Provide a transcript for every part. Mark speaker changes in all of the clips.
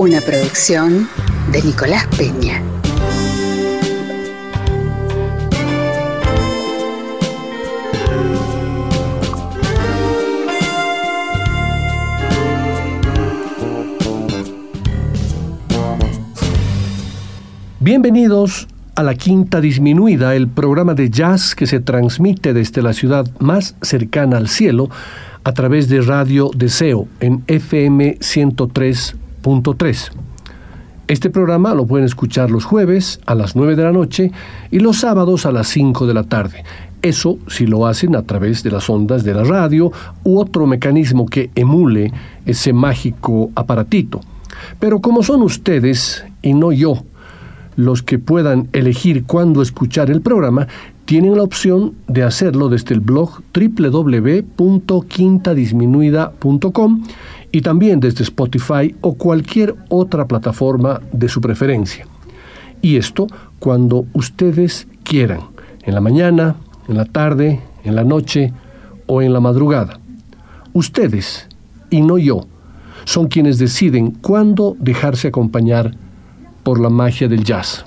Speaker 1: Una producción de Nicolás Peña.
Speaker 2: Bienvenidos a la Quinta Disminuida, el programa de jazz que se transmite desde la ciudad más cercana al cielo a través de Radio Deseo en FM 103.3. Este programa lo pueden escuchar los jueves a las 9 de la noche y los sábados a las 5 de la tarde. Eso si lo hacen a través de las ondas de la radio u otro mecanismo que emule ese mágico aparatito. Pero como son ustedes y no yo los que puedan elegir cuándo escuchar el programa tienen la opción de hacerlo desde el blog www.quintadisminuida.com y también desde Spotify o cualquier otra plataforma de su preferencia. Y esto cuando ustedes quieran, en la mañana, en la tarde, en la noche o en la madrugada. Ustedes, y no yo, son quienes deciden cuándo dejarse acompañar por la magia del jazz.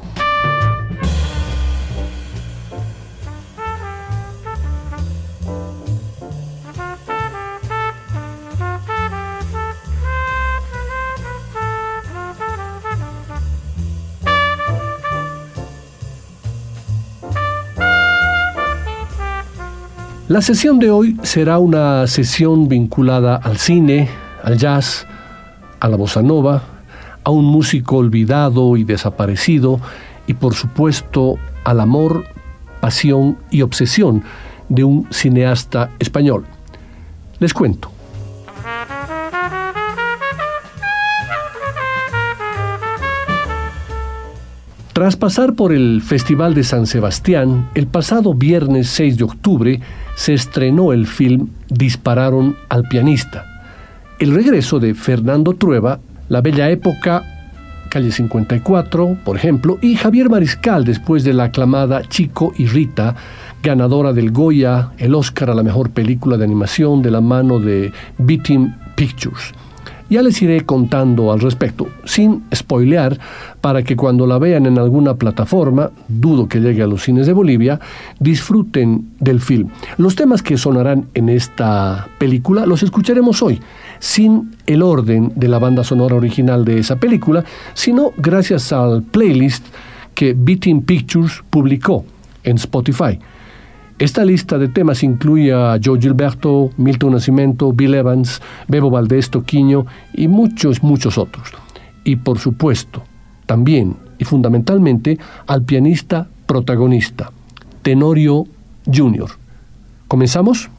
Speaker 2: La sesión de hoy será una sesión vinculada al cine, al jazz, a la bossa nova, a un músico olvidado y desaparecido y por supuesto al amor, pasión y obsesión de un cineasta español. Les cuento. Tras pasar por el Festival de San Sebastián, el pasado viernes 6 de octubre se estrenó el film Dispararon al pianista. El regreso de Fernando Trueba la Bella Época, Calle 54, por ejemplo, y Javier Mariscal después de la aclamada Chico y Rita, ganadora del Goya, el Oscar a la mejor película de animación de la mano de Beating Pictures. Ya les iré contando al respecto, sin spoilear, para que cuando la vean en alguna plataforma, dudo que llegue a los cines de Bolivia, disfruten del film. Los temas que sonarán en esta película los escucharemos hoy sin el orden de la banda sonora original de esa película, sino gracias al playlist que Beating Pictures publicó en Spotify. Esta lista de temas incluye a Joe Gilberto, Milton Nascimento, Bill Evans, Bebo Valdés Toquiño y muchos, muchos otros. Y por supuesto, también y fundamentalmente al pianista protagonista, Tenorio Jr. ¿Comenzamos?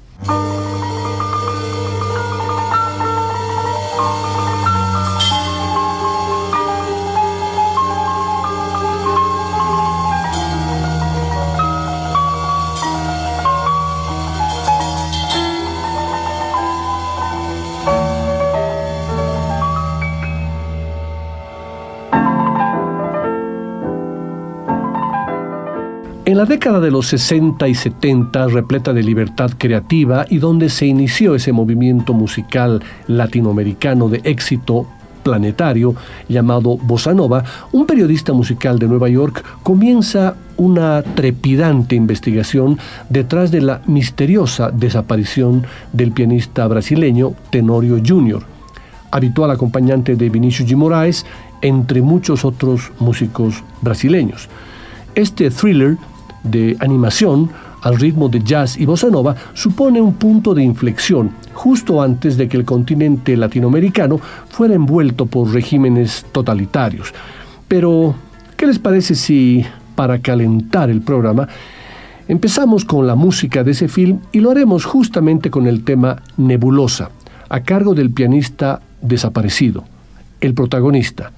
Speaker 2: La década de los 60 y 70, repleta de libertad creativa y donde se inició ese movimiento musical latinoamericano de éxito planetario llamado Bossa Nova, un periodista musical de Nueva York comienza una trepidante investigación detrás de la misteriosa desaparición del pianista brasileño Tenorio Jr., habitual acompañante de Vinicius G. Moraes, entre muchos otros músicos brasileños. Este thriller de animación al ritmo de jazz y bossa nova supone un punto de inflexión justo antes de que el continente latinoamericano fuera envuelto por regímenes totalitarios. Pero, ¿qué les parece si, para calentar el programa, empezamos con la música de ese film y lo haremos justamente con el tema Nebulosa, a cargo del pianista desaparecido, el protagonista,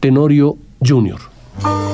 Speaker 2: Tenorio Jr.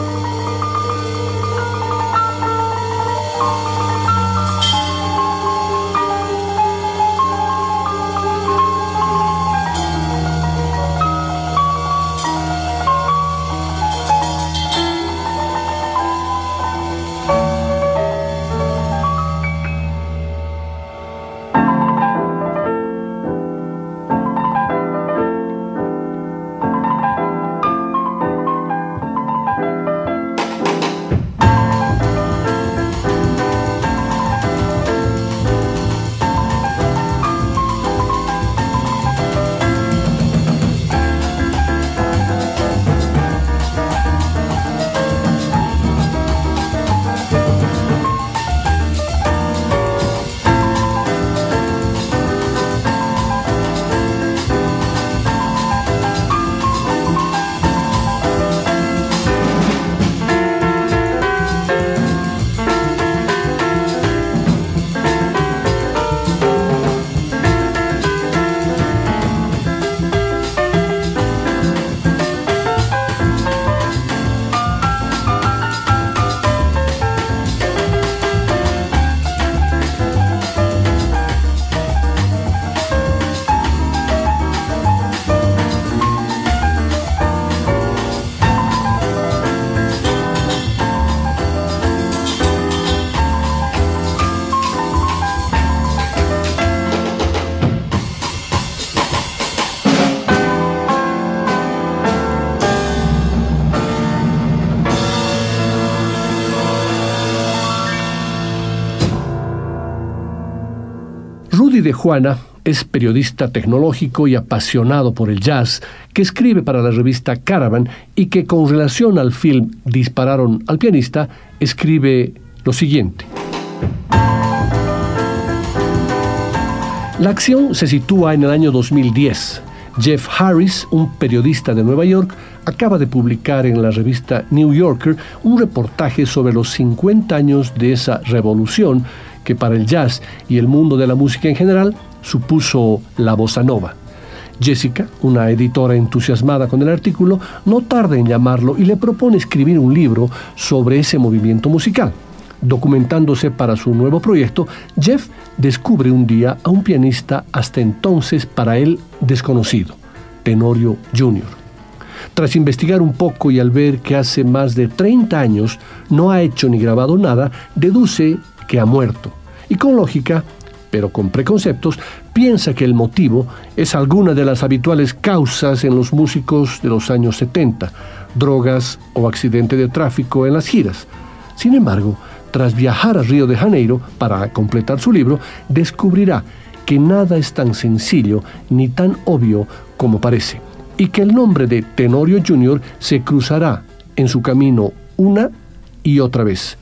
Speaker 2: de Juana es periodista tecnológico y apasionado por el jazz, que escribe para la revista Caravan y que con relación al film Dispararon al pianista, escribe lo siguiente. La acción se sitúa en el año 2010. Jeff Harris, un periodista de Nueva York, acaba de publicar en la revista New Yorker un reportaje sobre los 50 años de esa revolución que para el jazz y el mundo de la música en general supuso la bossa nova. Jessica, una editora entusiasmada con el artículo, no tarda en llamarlo y le propone escribir un libro sobre ese movimiento musical. Documentándose para su nuevo proyecto, Jeff descubre un día a un pianista hasta entonces para él desconocido, Tenorio Jr. Tras investigar un poco y al ver que hace más de 30 años no ha hecho ni grabado nada, deduce que ha muerto y con lógica, pero con preconceptos, piensa que el motivo es alguna de las habituales causas en los músicos de los años 70, drogas o accidente de tráfico en las giras. Sin embargo, tras viajar a Río de Janeiro para completar su libro, descubrirá que nada es tan sencillo ni tan obvio como parece, y que el nombre de Tenorio Jr. se cruzará en su camino una y otra vez.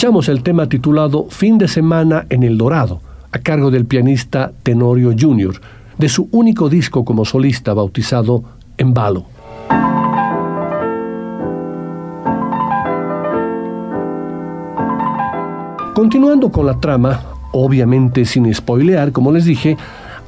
Speaker 2: Escuchamos el tema titulado Fin de semana en El Dorado, a cargo del pianista Tenorio Jr., de su único disco como solista bautizado Embalo. Continuando con la trama, obviamente sin spoilear, como les dije,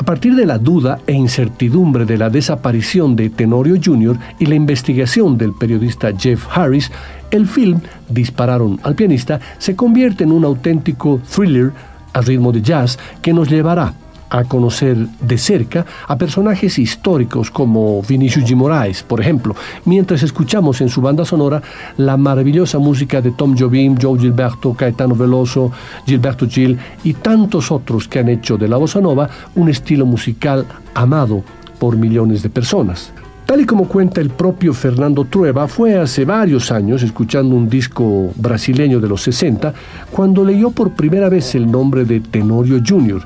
Speaker 2: a partir de la duda e incertidumbre de la desaparición de Tenorio Jr. y la investigación del periodista Jeff Harris, el film Dispararon al pianista se convierte en un auténtico thriller a ritmo de jazz que nos llevará a conocer de cerca a personajes históricos como Vinicius G. Moraes, por ejemplo, mientras escuchamos en su banda sonora la maravillosa música de Tom Jobim, Joe Gilberto, Caetano Veloso, Gilberto Gil y tantos otros que han hecho de la bossa nova un estilo musical amado por millones de personas. Tal y como cuenta el propio Fernando Trueba, fue hace varios años, escuchando un disco brasileño de los 60, cuando leyó por primera vez el nombre de Tenorio Jr.,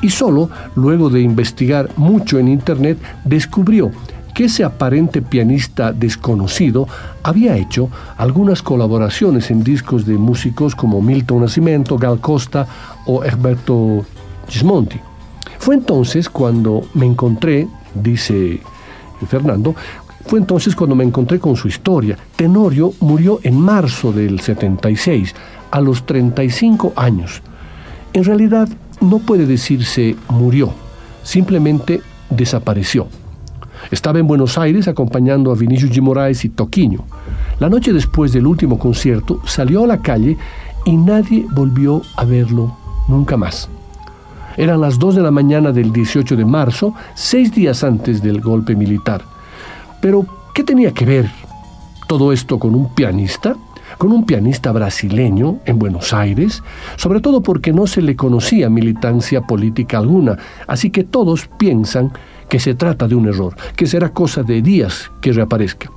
Speaker 2: y solo luego de investigar mucho en Internet descubrió que ese aparente pianista desconocido había hecho algunas colaboraciones en discos de músicos como Milton Nascimento, Gal Costa o Herberto Gismonti. Fue entonces cuando me encontré, dice Fernando, fue entonces cuando me encontré con su historia. Tenorio murió en marzo del 76, a los 35 años. En realidad, no puede decirse murió, simplemente desapareció. Estaba en Buenos Aires acompañando a Vinicius G. Moraes y Toquinho. La noche después del último concierto salió a la calle y nadie volvió a verlo nunca más. Eran las 2 de la mañana del 18 de marzo, seis días antes del golpe militar. Pero, ¿qué tenía que ver todo esto con un pianista? Con un pianista brasileño en Buenos Aires, sobre todo porque no se le conocía militancia política alguna, así que todos piensan que se trata de un error, que será cosa de días que reaparezca.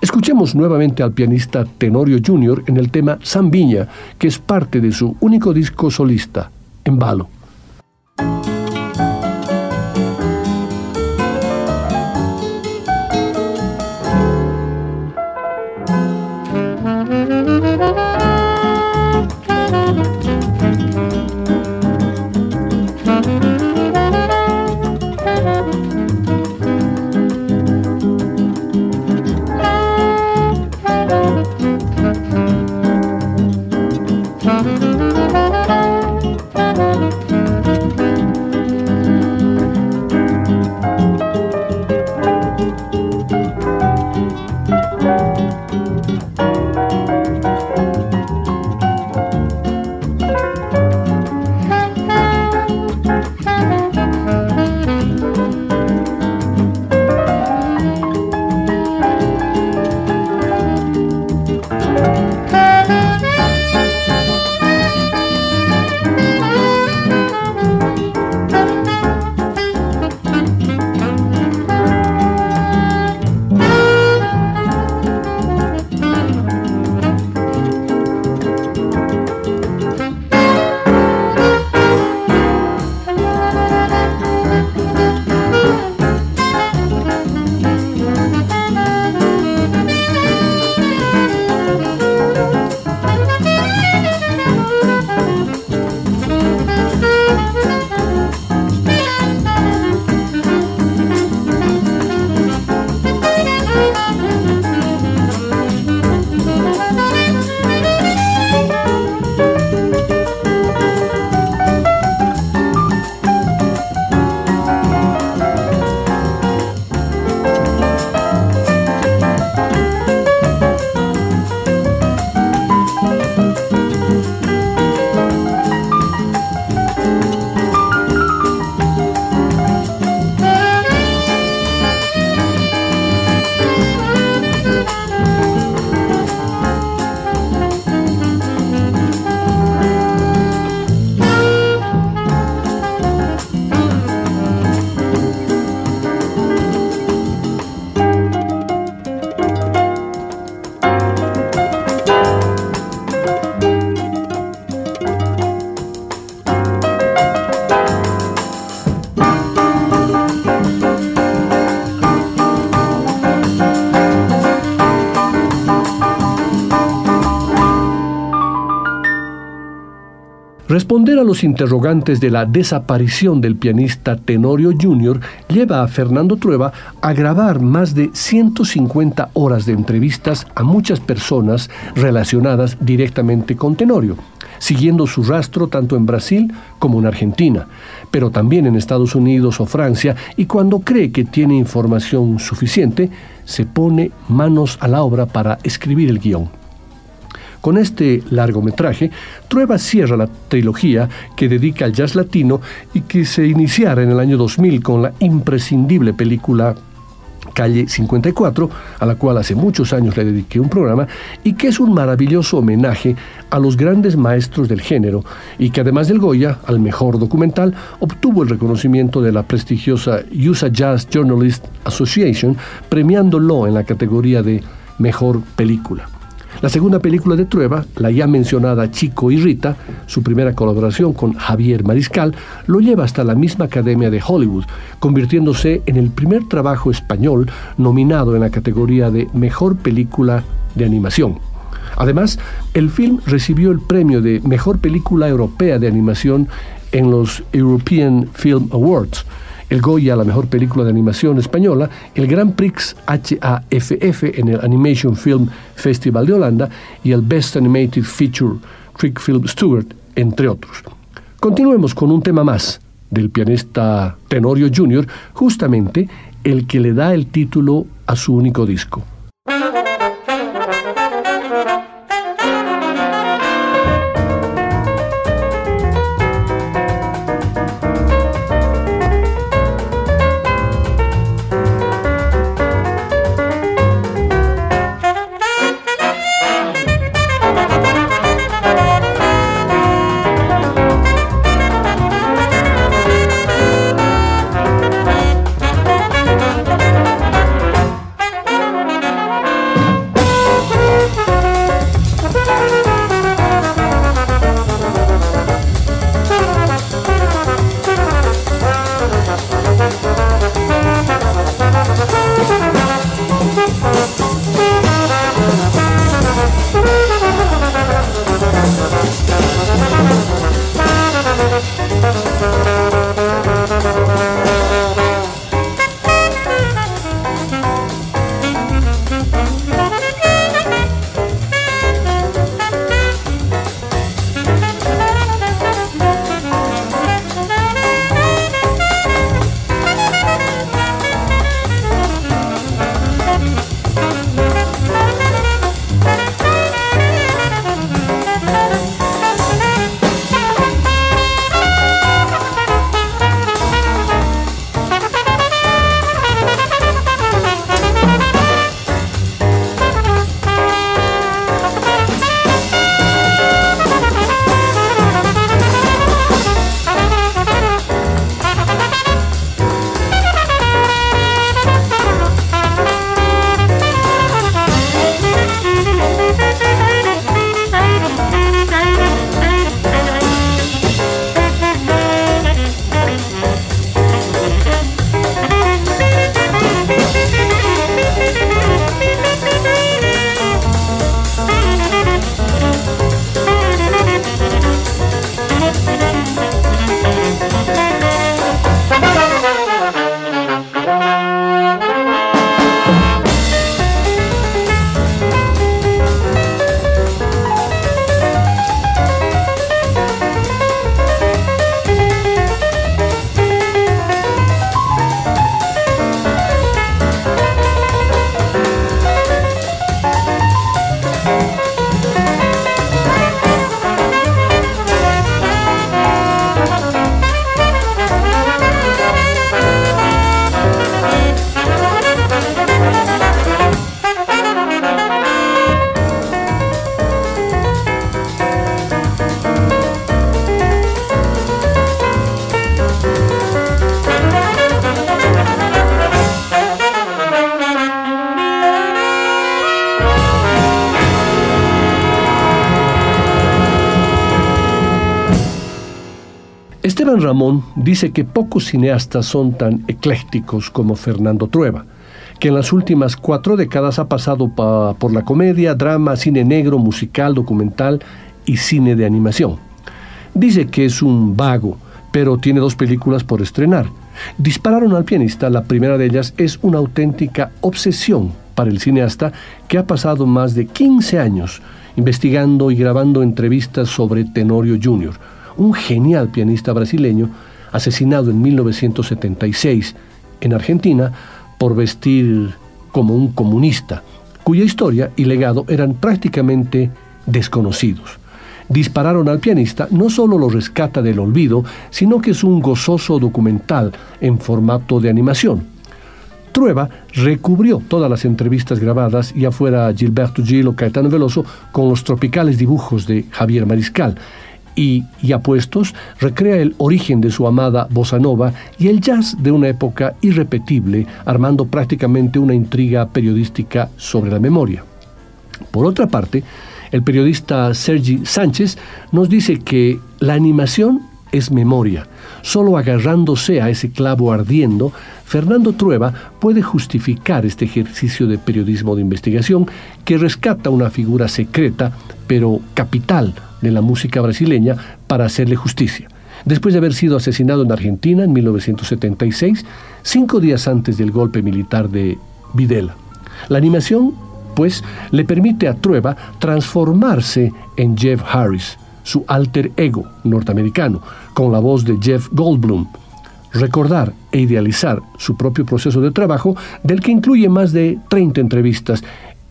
Speaker 2: Escuchemos nuevamente al pianista Tenorio Jr. en el tema Zambiña, que es parte de su único disco solista, En Balo. A los interrogantes de la desaparición del pianista Tenorio Jr. lleva a Fernando Trueba a grabar más de 150 horas de entrevistas a muchas personas relacionadas directamente con Tenorio, siguiendo su rastro tanto en Brasil como en Argentina, pero también en Estados Unidos o Francia, y cuando cree que tiene información suficiente, se pone manos a la obra para escribir el guion. Con este largometraje, Trueba cierra la trilogía que dedica al jazz latino y que se iniciara en el año 2000 con la imprescindible película Calle 54, a la cual hace muchos años le dediqué un programa, y que es un maravilloso homenaje a los grandes maestros del género, y que además del Goya, al mejor documental, obtuvo el reconocimiento de la prestigiosa USA Jazz Journalist Association, premiándolo en la categoría de Mejor Película. La segunda película de Trueba, la ya mencionada Chico y Rita, su primera colaboración con Javier Mariscal, lo lleva hasta la misma Academia de Hollywood, convirtiéndose en el primer trabajo español nominado en la categoría de Mejor Película de Animación. Además, el film recibió el premio de Mejor Película Europea de Animación en los European Film Awards el Goya a la mejor película de animación española, el Grand Prix HAFF en el Animation Film Festival de Holanda y el Best Animated Feature Trick Film Stewart, entre otros. Continuemos con un tema más del pianista Tenorio Jr., justamente el que le da el título a su único disco. Ramón dice que pocos cineastas son tan eclécticos como Fernando Trueba, que en las últimas cuatro décadas ha pasado por la comedia, drama, cine negro, musical, documental y cine de animación. Dice que es un vago, pero tiene dos películas por estrenar. Dispararon al pianista, la primera de ellas es una auténtica obsesión para el cineasta que ha pasado más de 15 años investigando y grabando entrevistas sobre Tenorio Jr., un genial pianista brasileño asesinado en 1976 en Argentina por vestir como un comunista, cuya historia y legado eran prácticamente desconocidos. Dispararon al pianista no solo lo rescata del olvido, sino que es un gozoso documental en formato de animación. Trueba recubrió todas las entrevistas grabadas, ya fuera Gilberto Gil o Caetano Veloso, con los tropicales dibujos de Javier Mariscal, y, ya puestos, recrea el origen de su amada bossa nova y el jazz de una época irrepetible, armando prácticamente una intriga periodística sobre la memoria. Por otra parte, el periodista Sergi Sánchez nos dice que la animación es memoria. Solo agarrándose a ese clavo ardiendo, Fernando Trueba puede justificar este ejercicio de periodismo de investigación que rescata una figura secreta, pero capital de la música brasileña para hacerle justicia. Después de haber sido asesinado en Argentina en 1976, cinco días antes del golpe militar de Videla. La animación, pues, le permite a Trueba transformarse en Jeff Harris, su alter ego norteamericano, con la voz de Jeff Goldblum. Recordar e idealizar su propio proceso de trabajo, del que incluye más de 30 entrevistas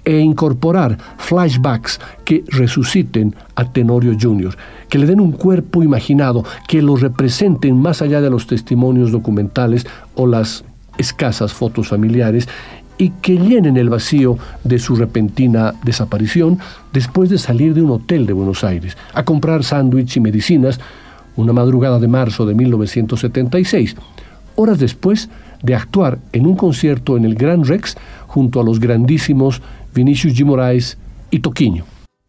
Speaker 2: e incorporar flashbacks que resuciten a Tenorio Jr., que le den un cuerpo imaginado, que lo representen más allá de los testimonios documentales o las escasas fotos familiares y que llenen el vacío de su repentina desaparición después de salir de un hotel de Buenos Aires a comprar sándwich y medicinas una madrugada de marzo de 1976, horas después de actuar en un concierto en el Gran Rex junto a los grandísimos Vinícius de Moraes e Toquinho.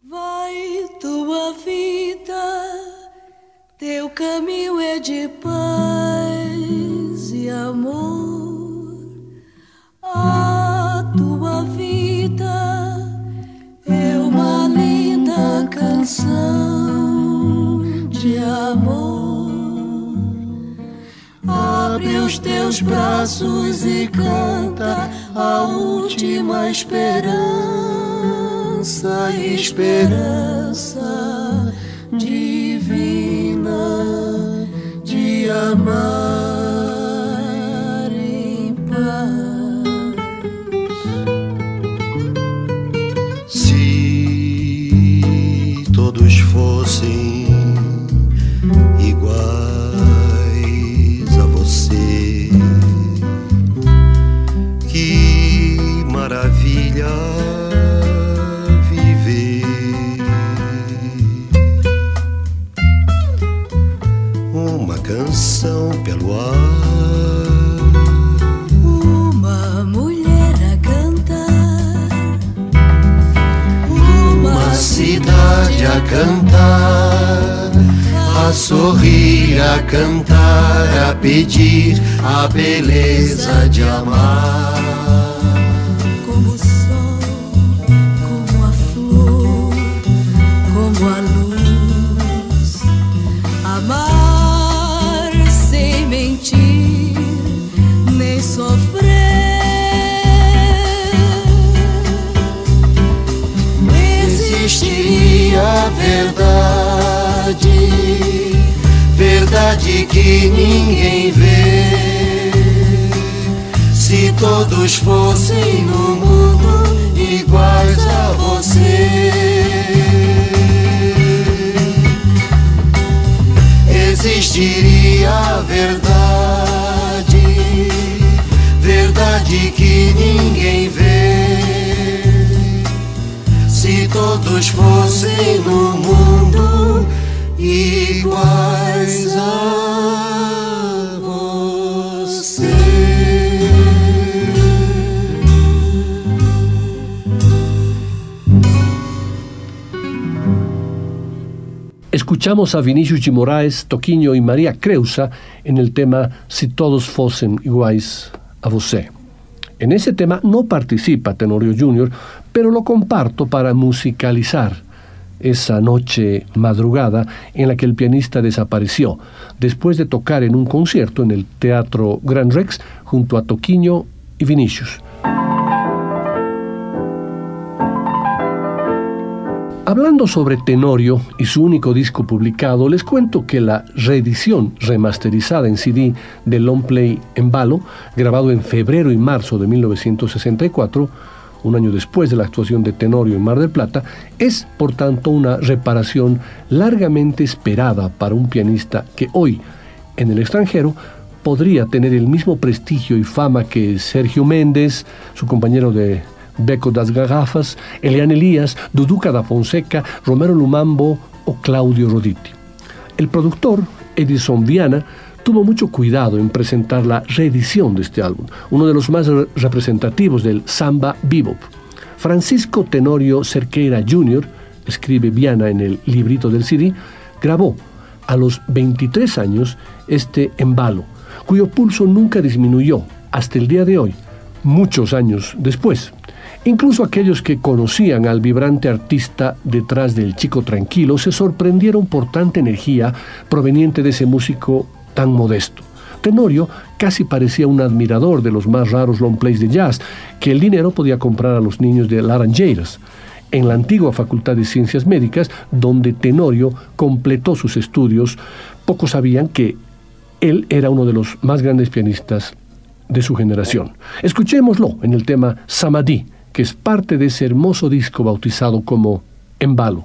Speaker 3: Vai tua vida, teu caminho é de paz e amor. A tua vida é uma linda canção de amor. Abre os teus braços e canta a última esperança, esperança divina de amar
Speaker 4: pelo ar.
Speaker 3: Uma mulher a cantar.
Speaker 4: Uma cidade a cantar. A sorrir, a cantar, a pedir a beleza de amar. Verdade que ninguém vê. Se todos fossem no mundo iguais a você, existiria a verdade, verdade que ninguém vê. Todos fossem no mundo iguais a você.
Speaker 2: Escuchamos a Vinicius de Moraes, Toquinho y María Creusa en el tema Si todos fuesen iguais a você. En ese tema no participa Tenorio Jr., pero lo comparto para musicalizar esa noche madrugada en la que el pianista desapareció, después de tocar en un concierto en el Teatro Gran Rex junto a Toquiño y Vinicius. Hablando sobre Tenorio y su único disco publicado, les cuento que la reedición remasterizada en CD de Long Play en Balo, grabado en febrero y marzo de 1964, un año después de la actuación de Tenorio en Mar del Plata, es por tanto una reparación largamente esperada para un pianista que hoy, en el extranjero, podría tener el mismo prestigio y fama que Sergio Méndez, su compañero de Beco das Garrafas, Eliane Elías, Duduca da Fonseca, Romero Lumambo o Claudio Roditi. El productor, Edison Viana, tuvo mucho cuidado en presentar la reedición de este álbum, uno de los más representativos del samba bebop. Francisco Tenorio Cerqueira Jr., escribe Viana en el librito del CD, grabó a los 23 años este embalo, cuyo pulso nunca disminuyó hasta el día de hoy, muchos años después. Incluso aquellos que conocían al vibrante artista detrás del chico tranquilo se sorprendieron por tanta energía proveniente de ese músico tan modesto. Tenorio casi parecía un admirador de los más raros long plays de jazz que el dinero podía comprar a los niños de Laranjeiras. En la antigua Facultad de Ciencias Médicas, donde Tenorio completó sus estudios, pocos sabían que él era uno de los más grandes pianistas de su generación. Escuchémoslo en el tema Samadhi, que es parte de ese hermoso disco bautizado como Embalo.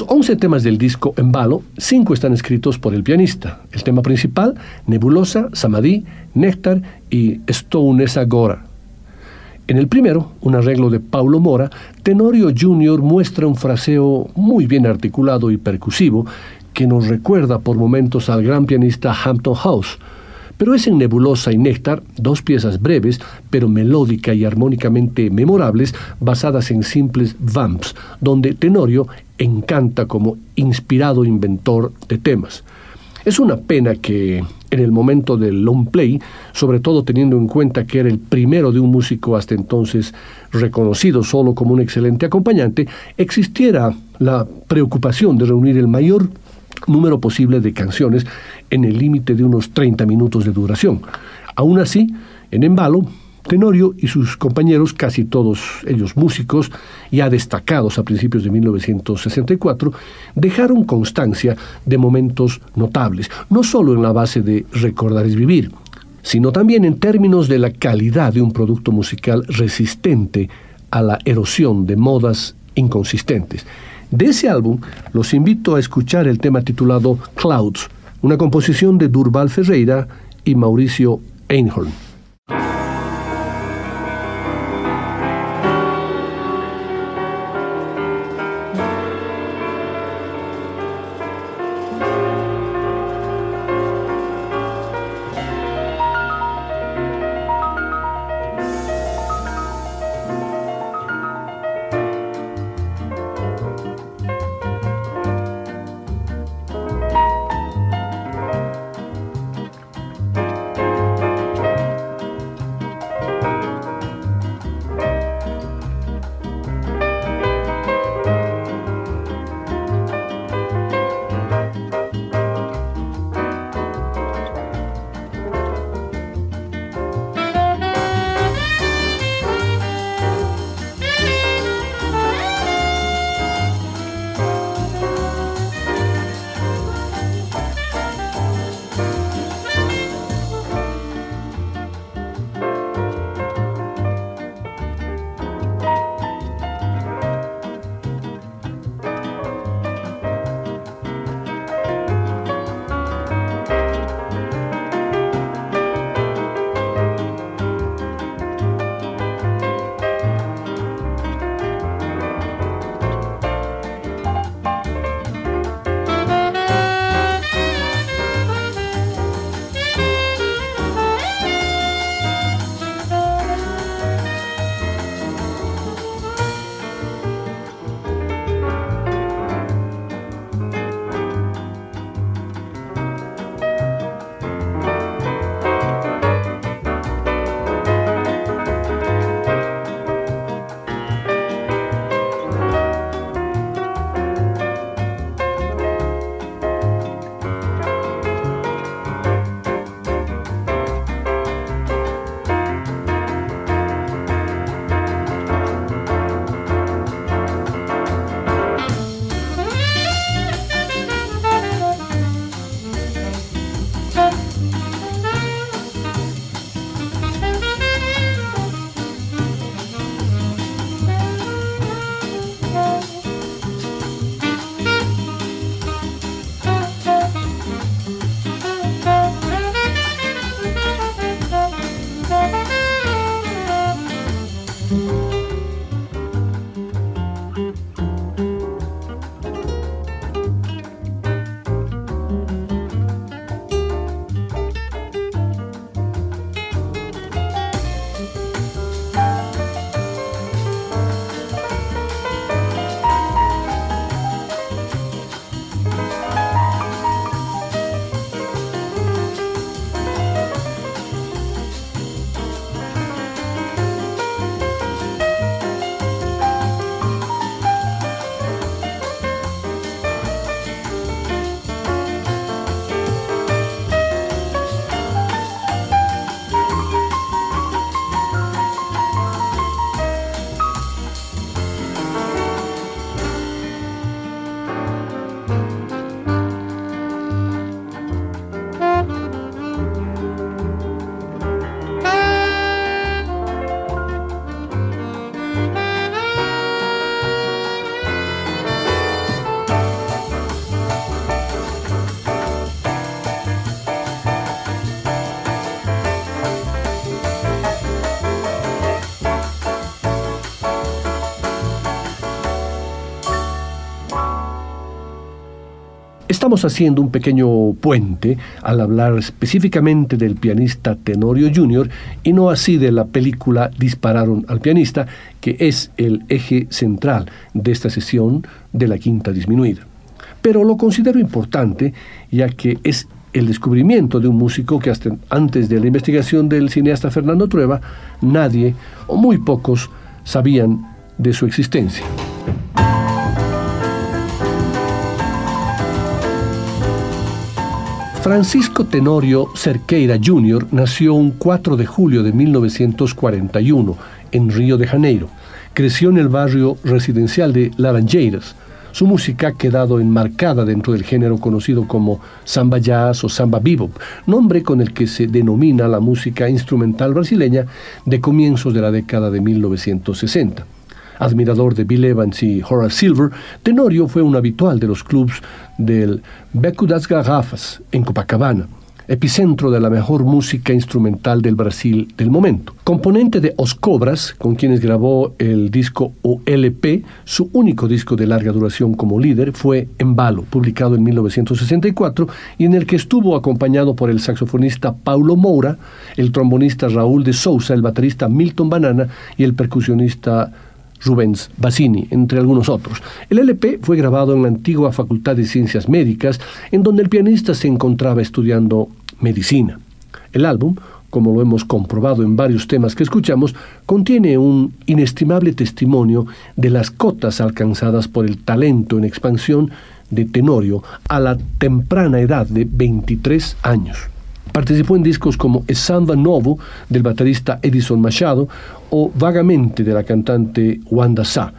Speaker 2: Los 11 temas del disco En Balo, 5 están escritos por el pianista. El tema principal, Nebulosa, Samadhi, Néctar y Stone Agora. En el primero, un arreglo de Paulo Mora, Tenorio Jr. muestra un fraseo muy bien articulado y percusivo que nos recuerda por momentos al gran pianista Hampton House. Pero es en Nebulosa y Néctar, dos piezas breves, pero melódica y armónicamente memorables, basadas en simples vamps, donde Tenorio encanta como inspirado inventor de temas. Es una pena que en el momento del long play, sobre todo teniendo en cuenta que era el primero de un músico hasta entonces reconocido solo como un excelente acompañante, existiera la preocupación de reunir el mayor número posible de canciones en el límite de unos 30 minutos de duración. Aún así, en embalo, Tenorio y sus compañeros, casi todos ellos músicos, ya destacados a principios de 1964, dejaron constancia de momentos notables, no solo en la base de Recordar es Vivir, sino también en términos de la calidad de un producto musical resistente a la erosión de modas inconsistentes. De ese álbum los invito a escuchar el tema titulado Clouds, una composición de Durval Ferreira y Mauricio Einhorn. Estamos haciendo un pequeño puente al hablar específicamente del pianista Tenorio Jr. y no así de la película Dispararon al pianista, que es el eje central de esta sesión de la quinta disminuida. Pero lo considero importante ya que es el descubrimiento de un músico que hasta antes de la investigación del cineasta Fernando Trueba, nadie o muy pocos sabían de su existencia. Francisco Tenorio Cerqueira Jr. nació un 4 de julio de 1941 en Río de Janeiro. Creció en el barrio residencial de Laranjeiras. Su música ha quedado enmarcada dentro del género conocido como samba jazz o samba bebop, nombre con el que se denomina la música instrumental brasileña de comienzos de la década de 1960. Admirador de Bill Evans y Horace Silver, Tenorio fue un habitual de los clubs del Beco das Garrafas en Copacabana, epicentro de la mejor música instrumental del Brasil del momento. Componente de Os Cobras, con quienes grabó el disco OLP, su único disco de larga duración como líder fue Embalo, publicado en 1964, y en el que estuvo acompañado por el saxofonista Paulo Moura, el trombonista Raúl de Sousa, el baterista Milton Banana y el percusionista Rubens Bassini, entre algunos otros. El LP fue grabado en la antigua Facultad de Ciencias Médicas, en donde el pianista se encontraba estudiando medicina. El álbum, como lo hemos comprobado en varios temas que escuchamos, contiene un inestimable testimonio de las cotas alcanzadas por el talento en expansión de Tenorio a la temprana edad de 23 años. Participó en discos como Samba Novo del baterista Edison Machado o Vagamente de la cantante Wanda Sa.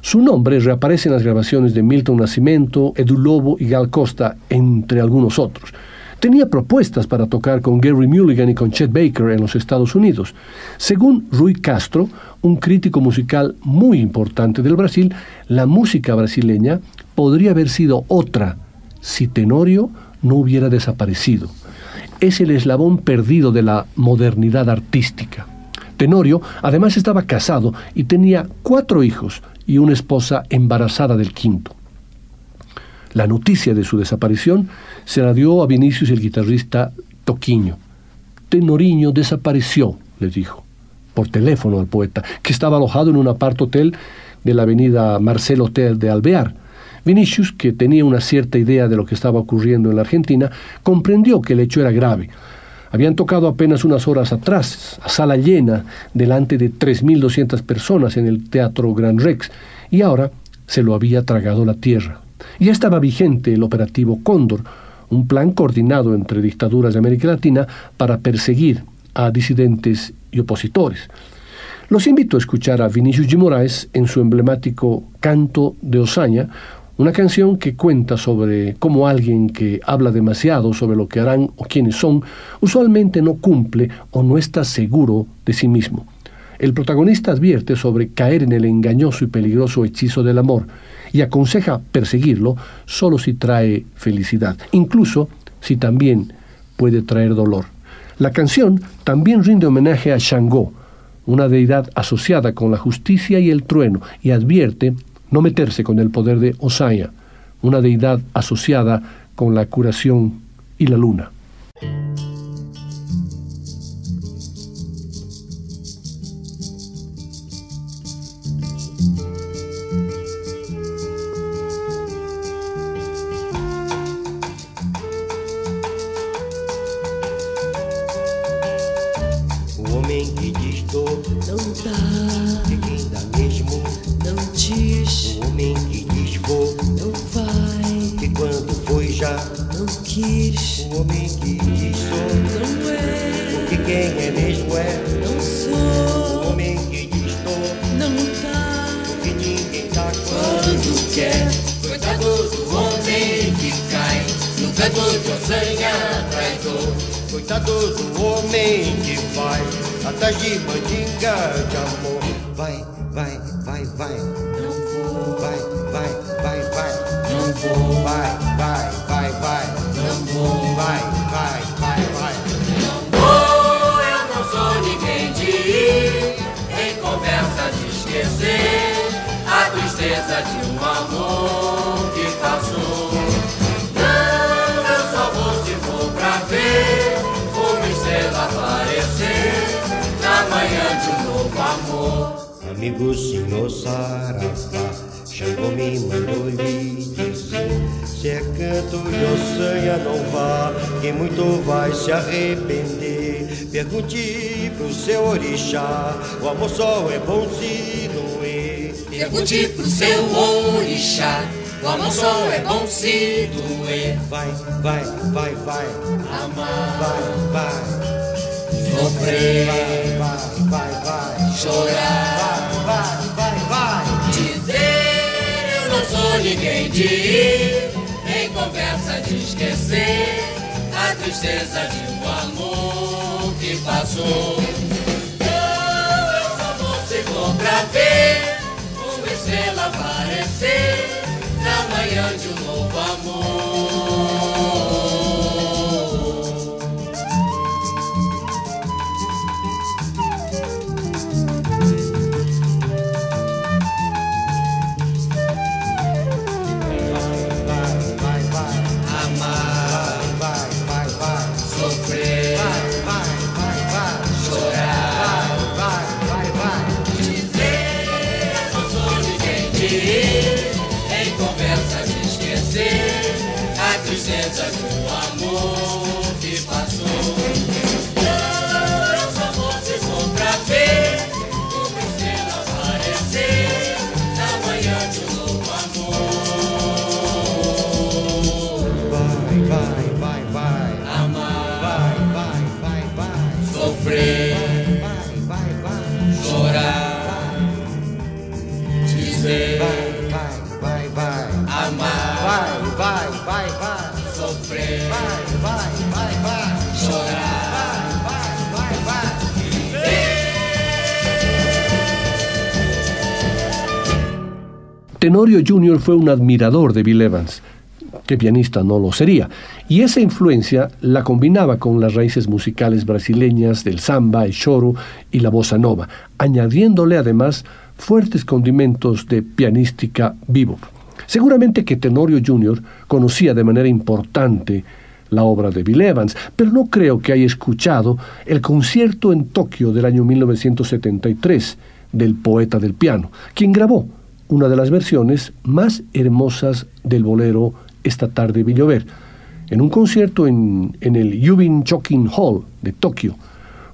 Speaker 2: Su nombre reaparece en las grabaciones de Milton Nascimento, Edu Lobo y Gal Costa, entre algunos otros. Tenía propuestas para tocar con Gary Mulligan y con Chet Baker en los Estados Unidos. Según Rui Castro, un crítico musical muy importante del Brasil, la música brasileña podría haber sido otra si Tenorio no hubiera desaparecido es el eslabón perdido de la modernidad artística. Tenorio además estaba casado y tenía cuatro hijos y una esposa embarazada del quinto. La noticia de su desaparición se la dio a Vinicius el guitarrista Toquiño. Tenoriño desapareció, le dijo, por teléfono al poeta, que estaba alojado en un apart hotel de la avenida Marcel Hotel de Alvear Vinicius, que tenía una cierta idea de lo que estaba ocurriendo en la Argentina, comprendió que el hecho era grave. Habían tocado apenas unas horas atrás, a sala llena, delante de 3.200 personas en el Teatro Gran Rex, y ahora se lo había tragado la tierra. Ya estaba vigente el operativo Cóndor, un plan coordinado entre dictaduras de América Latina para perseguir a disidentes y opositores. Los invito a escuchar a Vinicius G. Moraes en su emblemático Canto de Osaña, una canción que cuenta sobre cómo alguien que habla demasiado sobre lo que harán o quiénes son, usualmente no cumple o no está seguro de sí mismo. El protagonista advierte sobre caer en el engañoso y peligroso hechizo del amor y aconseja perseguirlo solo si trae felicidad, incluso si también puede traer dolor. La canción también rinde homenaje a Shango, una deidad asociada con la justicia y el trueno, y advierte no meterse con el poder de Osaya, una deidad asociada con la curación y la luna.
Speaker 5: Tristeza de um amor. Que
Speaker 4: amigo senhor Saravá, Xangô me mandou lhe dizer: Se é canto de ossanha, não vá, que muito vai se arrepender. Pergunte pro seu orixá, o amor só é bom se doer.
Speaker 3: Pergunte pro seu orixá. O amor só é bom se doer.
Speaker 4: Vai, vai, vai, vai.
Speaker 3: Amar,
Speaker 4: vai, vai.
Speaker 3: Sofrer, de ir em conversa de esquecer a tristeza de um amor que passou. Não, eu só vou se for pra ver uma estrela aparecer na manhã de um novo amor.
Speaker 2: Tenorio Jr. fue un admirador de Bill Evans, que pianista no lo sería, y esa influencia la combinaba con las raíces musicales brasileñas del samba, el choro y la bossa nova, añadiéndole además fuertes condimentos de pianística bebop. Seguramente que Tenorio Jr. conocía de manera importante la obra de Bill Evans, pero no creo que haya escuchado el concierto en Tokio del año 1973 del poeta del piano, quien grabó una de las versiones más hermosas del bolero Esta tarde vi llover, en un concierto en, en el Yubin Choking Hall de Tokio.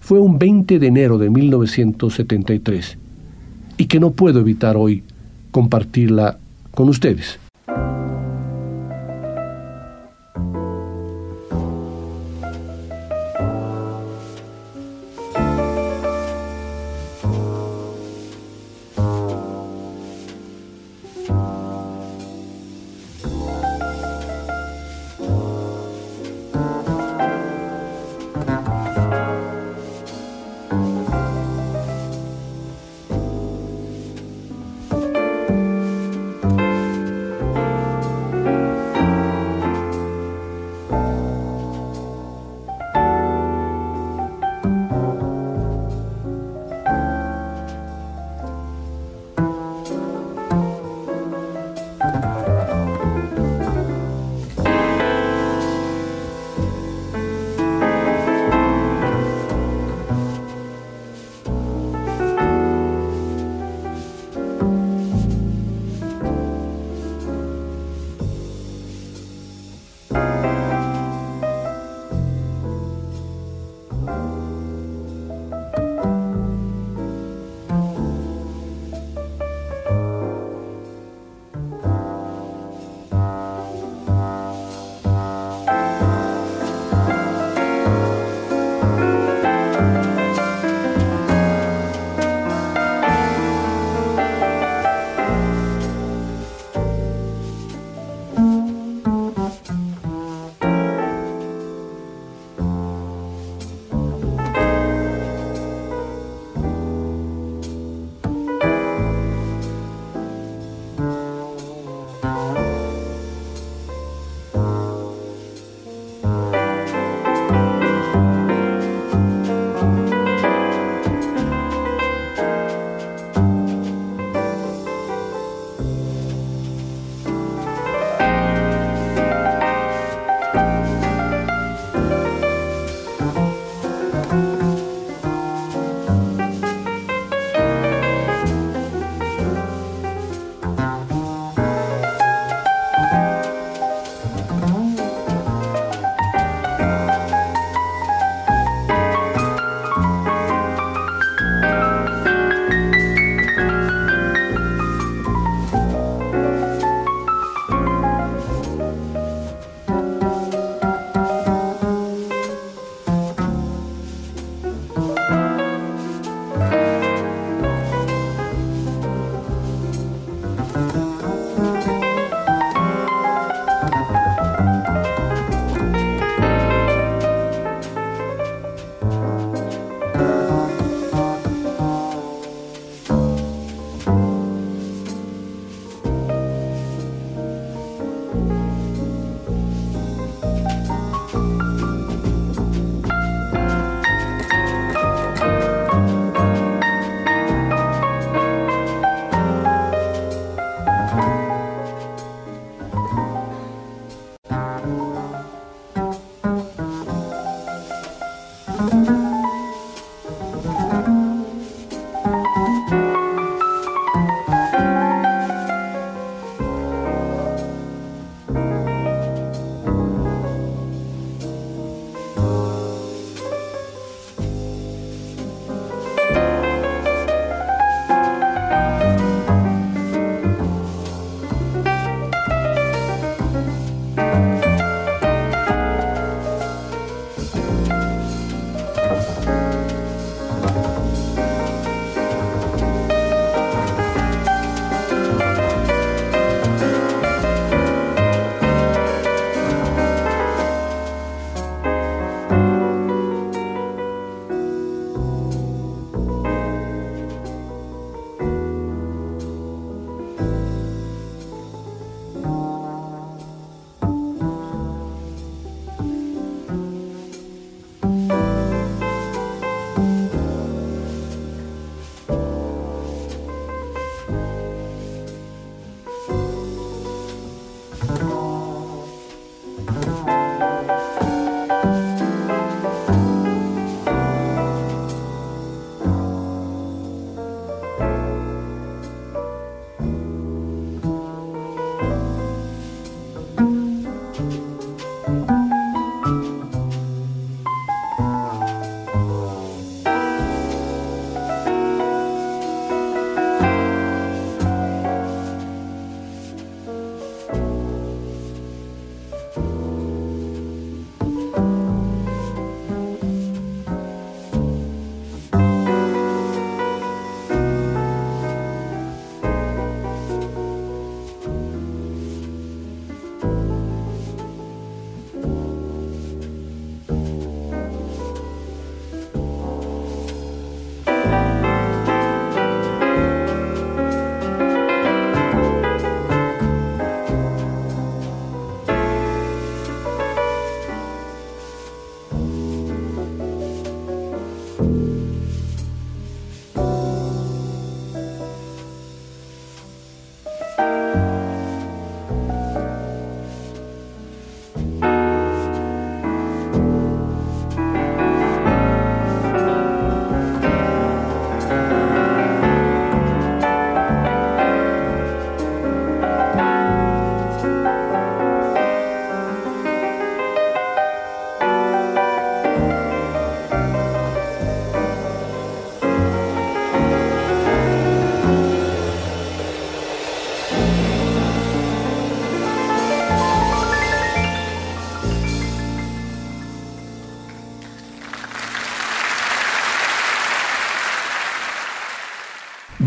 Speaker 2: Fue un 20 de enero de 1973 y que no puedo evitar hoy compartirla con ustedes.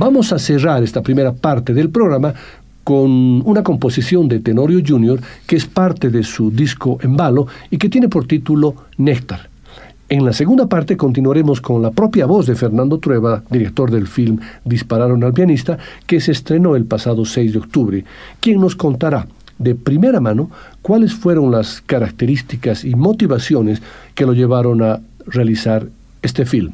Speaker 2: Vamos a cerrar esta primera parte del programa con una composición de Tenorio Jr. que es parte de su disco Embalo y que tiene por título Néctar. En la segunda parte continuaremos con la propia voz de Fernando Trueba, director del film Dispararon al pianista, que se estrenó el pasado 6 de octubre, quien nos contará de primera mano cuáles fueron las características y motivaciones que lo llevaron a realizar este film.